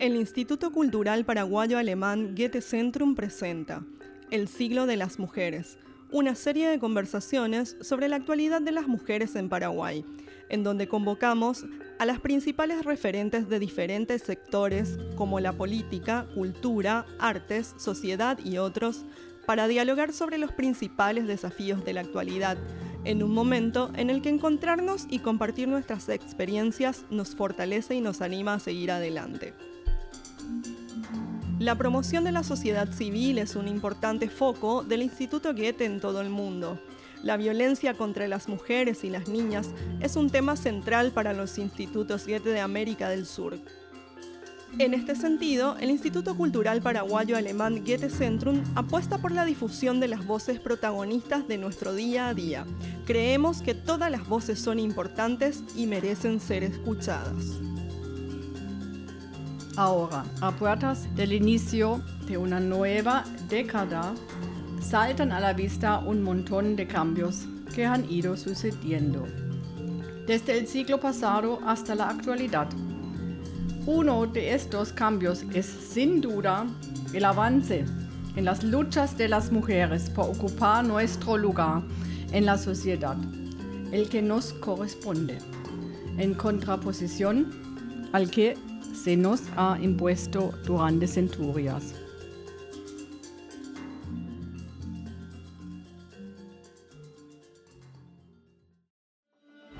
El Instituto Cultural Paraguayo Alemán Goethe Centrum presenta El siglo de las mujeres, una serie de conversaciones sobre la actualidad de las mujeres en Paraguay, en donde convocamos a las principales referentes de diferentes sectores como la política, cultura, artes, sociedad y otros, para dialogar sobre los principales desafíos de la actualidad, en un momento en el que encontrarnos y compartir nuestras experiencias nos fortalece y nos anima a seguir adelante. La promoción de la sociedad civil es un importante foco del Instituto Goethe en todo el mundo. La violencia contra las mujeres y las niñas es un tema central para los institutos Goethe de América del Sur. En este sentido, el Instituto Cultural Paraguayo Alemán Goethe Centrum apuesta por la difusión de las voces protagonistas de nuestro día a día. Creemos que todas las voces son importantes y merecen ser escuchadas. Ahora, a puertas del inicio de una nueva década, saltan a la vista un montón de cambios que han ido sucediendo, desde el siglo pasado hasta la actualidad. Uno de estos cambios es sin duda el avance en las luchas de las mujeres por ocupar nuestro lugar en la sociedad, el que nos corresponde, en contraposición al que se nos ha impuesto durante centurias.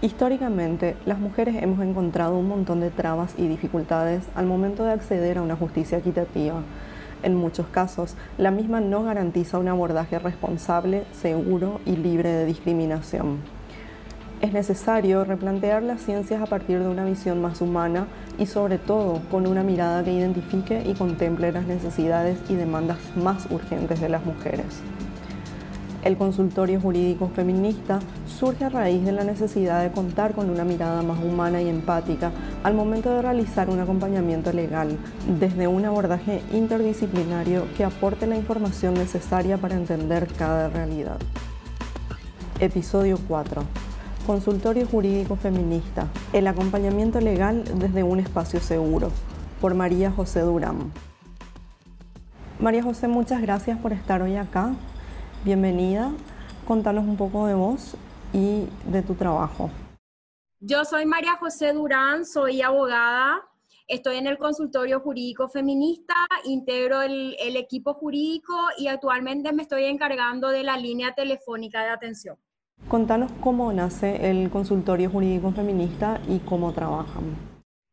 Históricamente, las mujeres hemos encontrado un montón de trabas y dificultades al momento de acceder a una justicia equitativa. En muchos casos, la misma no garantiza un abordaje responsable, seguro y libre de discriminación. Es necesario replantear las ciencias a partir de una visión más humana y sobre todo con una mirada que identifique y contemple las necesidades y demandas más urgentes de las mujeres. El consultorio jurídico feminista surge a raíz de la necesidad de contar con una mirada más humana y empática al momento de realizar un acompañamiento legal, desde un abordaje interdisciplinario que aporte la información necesaria para entender cada realidad. Episodio 4. Consultorio Jurídico Feminista. El acompañamiento legal desde un espacio seguro. Por María José Durán. María José, muchas gracias por estar hoy acá. Bienvenida. Contanos un poco de vos y de tu trabajo. Yo soy María José Durán, soy abogada, estoy en el consultorio jurídico feminista, integro el, el, equipo jurídico y actualmente me estoy encargando de la línea telefónica de atención. Contanos cómo nace el consultorio jurídico feminista y cómo trabajan.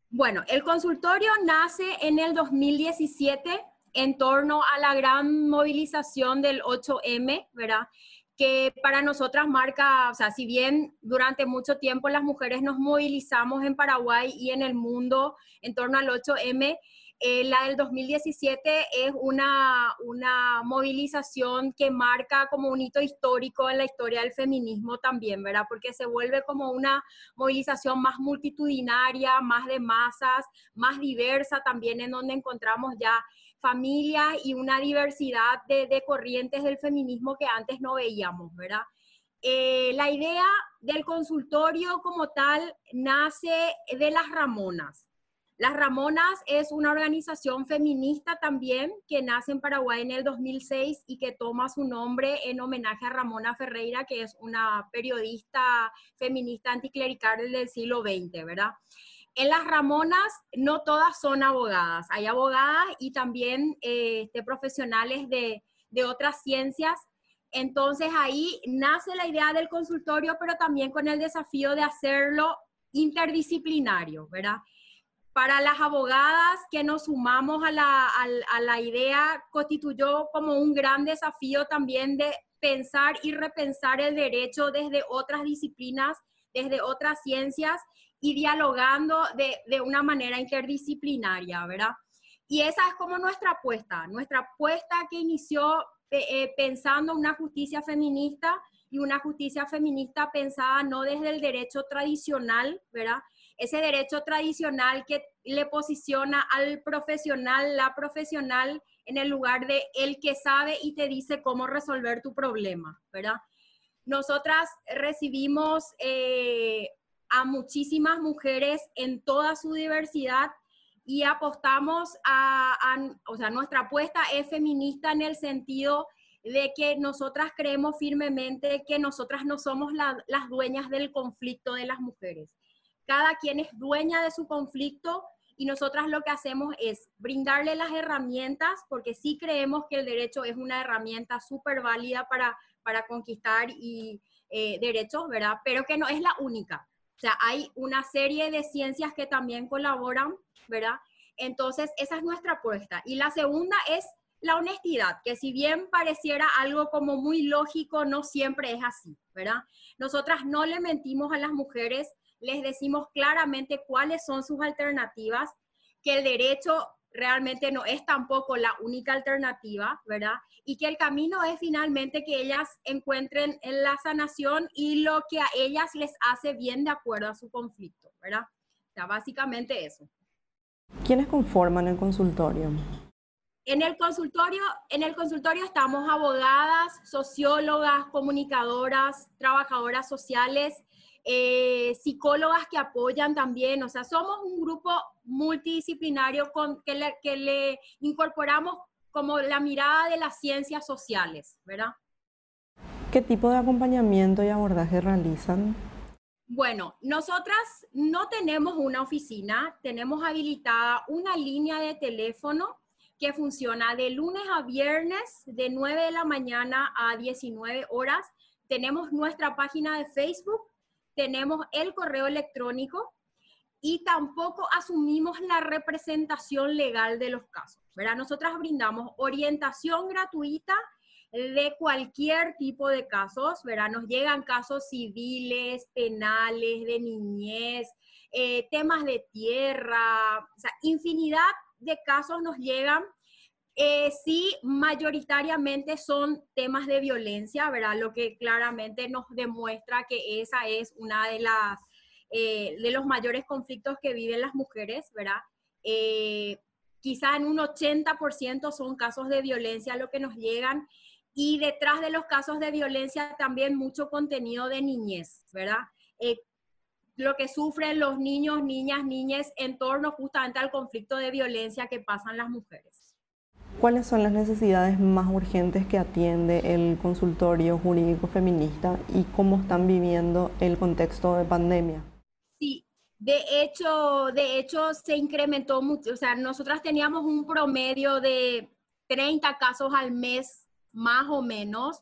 Bueno, el consultorio nace en el 2017 en torno a la gran movilización del 8M, ¿verdad? que para nosotras marca, o sea, si bien durante mucho tiempo las mujeres nos movilizamos en Paraguay y en el mundo en torno al 8M, eh, la del 2017 es una, una movilización que marca como un hito histórico en la historia del feminismo también, ¿verdad? Porque se vuelve como una movilización más multitudinaria, más de masas, más diversa también, en donde encontramos ya familias y una diversidad de, corrientes del feminismo que antes no veíamos, ¿verdad? Eh, la idea del consultorio como tal nace de las Ramonas. Las Ramonas es una organización feminista también que nace en Paraguay en el 2006 y que toma su nombre en homenaje a Ramona Ferreira, que es una periodista feminista anticlerical del siglo XX, ¿verdad? En las Ramonas no todas son abogadas, hay abogadas y también eh, profesionales de, de otras ciencias. Entonces ahí nace la idea del consultorio, pero también con el desafío de hacerlo interdisciplinario, ¿verdad? Para las abogadas que nos sumamos a la, a la idea, constituyó como un gran desafío también de pensar y repensar el derecho desde otras disciplinas, desde otras ciencias y dialogando de, de una manera interdisciplinaria, ¿verdad? Y esa es como nuestra apuesta, nuestra apuesta que inició eh, eh, pensando una justicia feminista y una justicia feminista pensada no desde el derecho tradicional, ¿verdad? Ese derecho tradicional que le posiciona al profesional, la profesional, en el lugar de el que sabe y te dice cómo resolver tu problema, ¿verdad? Nosotras recibimos eh, a muchísimas mujeres en toda su diversidad y apostamos a, o sea, nuestra apuesta es feminista en el sentido de que nosotras creemos firmemente que nosotras no somos las dueñas del conflicto de las mujeres. Cada quien es dueña de su conflicto y nosotras lo que hacemos es brindarle las herramientas, porque sí creemos que el derecho es una herramienta súper válida para, para conquistar y, eh, derechos, ¿verdad? Pero que no es la única. O sea, hay una serie de ciencias que también colaboran, ¿verdad? Entonces, esa es nuestra apuesta. Y la segunda es la honestidad, que si bien pareciera algo como muy lógico, no siempre es así, ¿verdad? Nosotras no le mentimos a las mujeres, les decimos claramente cuáles son sus alternativas, que el derecho realmente no es tampoco la única alternativa, ¿verdad? Y que el camino es finalmente que ellas encuentren en la sanación y lo que a ellas les hace bien de acuerdo a su conflicto, ¿verdad? O sea, básicamente eso. ¿Quiénes conforman el consultorio? En el consultorio, en el consultorio estamos abogadas, sociólogas, comunicadoras, trabajadoras sociales, eh, psicólogas que apoyan también, o sea, somos un grupo multidisciplinario con, que, le, que le incorporamos como la mirada de las ciencias sociales, ¿verdad? ¿Qué tipo de acompañamiento y abordaje realizan? Bueno, nosotras no tenemos una oficina, tenemos habilitada una línea de teléfono que funciona de lunes a viernes de 9 de la mañana a 19 horas. Tenemos nuestra página de Facebook tenemos el correo electrónico y tampoco asumimos la representación legal de los casos. ¿verdad? Nosotras brindamos orientación gratuita de cualquier tipo de casos, ¿verdad? Nos llegan casos civiles, penales, de niñez, eh, temas de tierra, o sea, infinidad de casos nos llegan eh, sí, mayoritariamente son temas de violencia, ¿verdad? Lo que claramente nos demuestra que esa es una de las eh, de los mayores conflictos que viven las mujeres, ¿verdad? Eh, quizá en un 80% son casos de violencia lo que nos llegan y detrás de los casos de violencia también mucho contenido de niñez, ¿verdad? Lo que sufren los niños, niñas, niñas en torno justamente al conflicto de violencia que pasan las mujeres. ¿Cuáles son las necesidades más urgentes que atiende el consultorio jurídico feminista y cómo están viviendo el contexto de pandemia? Sí, de hecho, de hecho se incrementó mucho. O sea, nosotras teníamos un promedio de 30 casos al mes, más o menos,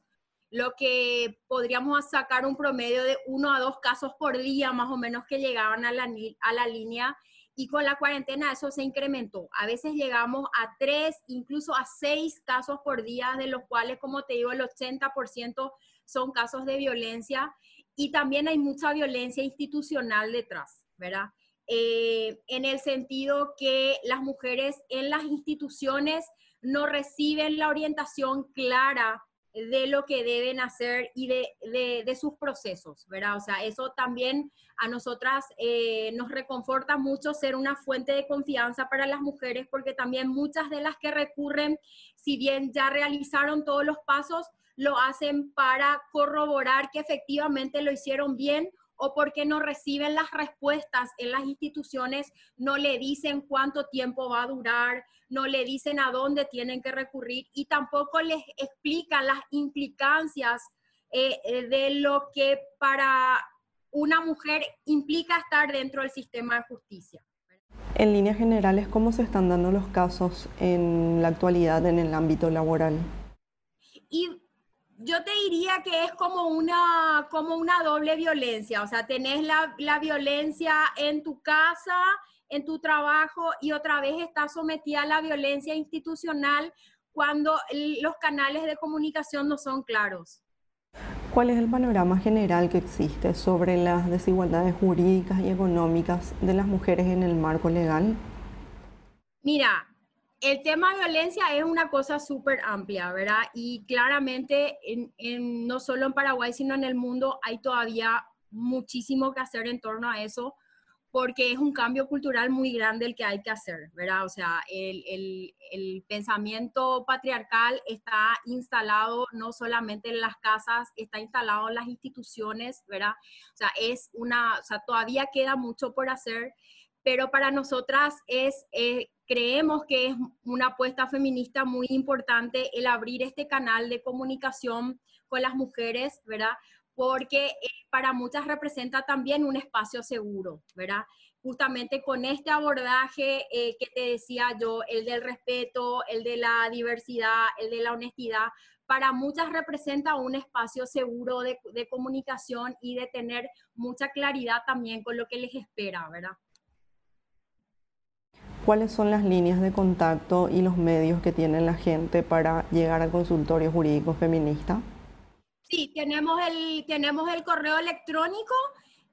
lo que podríamos sacar un promedio de uno a dos casos por día, más o menos, que llegaban a la, a la línea y con la cuarentena eso se incrementó. A veces llegamos a tres, incluso a seis casos por día, de los cuales, como te digo, el 80% son casos de violencia y también hay mucha violencia institucional detrás, ¿verdad? Eh, en el sentido que las mujeres en las instituciones no reciben la orientación clara de lo que deben hacer y de, sus procesos, ¿verdad? O sea, eso también a nosotras eh, nos reconforta mucho ser una fuente de confianza para las mujeres, porque también muchas de las que recurren, si bien ya realizaron todos los pasos, lo hacen para corroborar que efectivamente lo hicieron bien o porque no reciben las respuestas en las instituciones, no le dicen cuánto tiempo va a durar, no le dicen a dónde tienen que recurrir y tampoco les explican las implicancias eh, eh, de lo que para una mujer implica estar dentro del sistema de justicia. En líneas generales, ¿cómo se están dando los casos en la actualidad en el ámbito laboral? Y yo te diría que es como una, como una doble violencia, o sea, tenés la, la, violencia en tu casa, en tu trabajo y otra vez estás sometida a la violencia institucional cuando los canales de comunicación no son claros. ¿Cuál es el panorama general que existe sobre las desigualdades jurídicas y económicas de las mujeres en el marco legal? Mira, el tema de violencia es una cosa súper amplia, ¿verdad? Y claramente, no solo en Paraguay, sino en el mundo, hay todavía muchísimo que hacer en torno a eso, porque es un cambio cultural muy grande el que hay que hacer, ¿verdad? O sea, el, el pensamiento patriarcal está instalado no solamente en las casas, está instalado en las instituciones, ¿verdad? O sea, es una, o sea, todavía queda mucho por hacer pero para nosotras es, creemos que es una apuesta feminista muy importante el abrir este canal de comunicación con las mujeres, ¿verdad? Porque eh, para muchas representa también un espacio seguro, ¿verdad? Justamente con este abordaje eh, que te decía yo, el del respeto, el de la diversidad, el de la honestidad, para muchas representa un espacio seguro de, de comunicación y de tener mucha claridad también con lo que les espera, ¿verdad? ¿Cuáles son las líneas de contacto y los medios que tiene la gente para llegar al consultorio jurídico feminista? Sí, tenemos el, tenemos el correo electrónico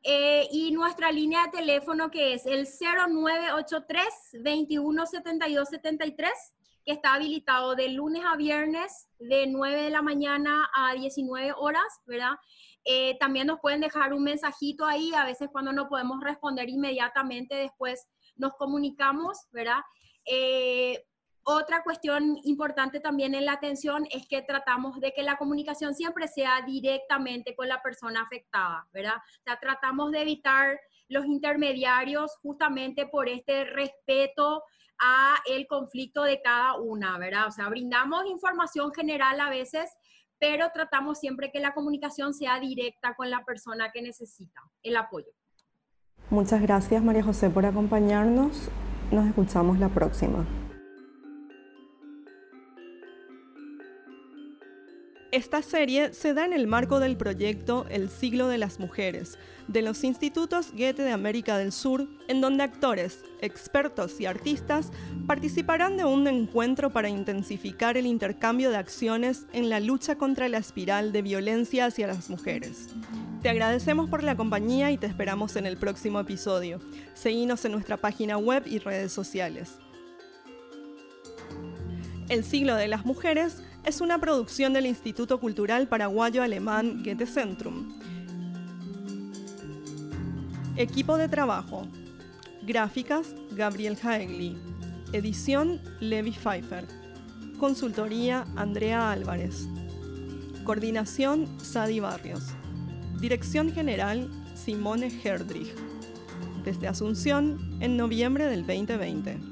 eh, y nuestra línea de teléfono que es el 0983 217273 que está habilitado de lunes a viernes de 9 de la mañana a 19 horas, ¿verdad? Eh, también nos pueden dejar un mensajito ahí, a veces cuando no podemos responder inmediatamente después nos comunicamos, ¿verdad? Eh, otra cuestión importante también en la atención es que tratamos de que la comunicación siempre sea directamente con la persona afectada, ¿verdad? O sea, tratamos de evitar los intermediarios justamente por este respeto a el conflicto de cada una, ¿verdad? O sea, brindamos información general a veces, pero tratamos siempre que la comunicación sea directa con la persona que necesita el apoyo. Muchas gracias María José por acompañarnos. Nos escuchamos la próxima. Esta serie se da en el marco del proyecto El siglo de las mujeres, de los institutos Goethe de América del Sur, en donde actores, expertos y artistas participarán de un encuentro para intensificar el intercambio de acciones en la lucha contra la espiral de violencia hacia las mujeres. Te agradecemos por la compañía y te esperamos en el próximo episodio. Seguinos en nuestra página web y redes sociales. El siglo de las mujeres es una producción del Instituto Cultural Paraguayo Alemán Goethe Centrum. Equipo de trabajo. Gráficas, Gabriel Haegli. Edición, Levi Pfeiffer. Consultoría, Andrea Álvarez. Coordinación, Sadi Barrios. Dirección General, Simone Herdrich. Desde Asunción, en noviembre del 2020.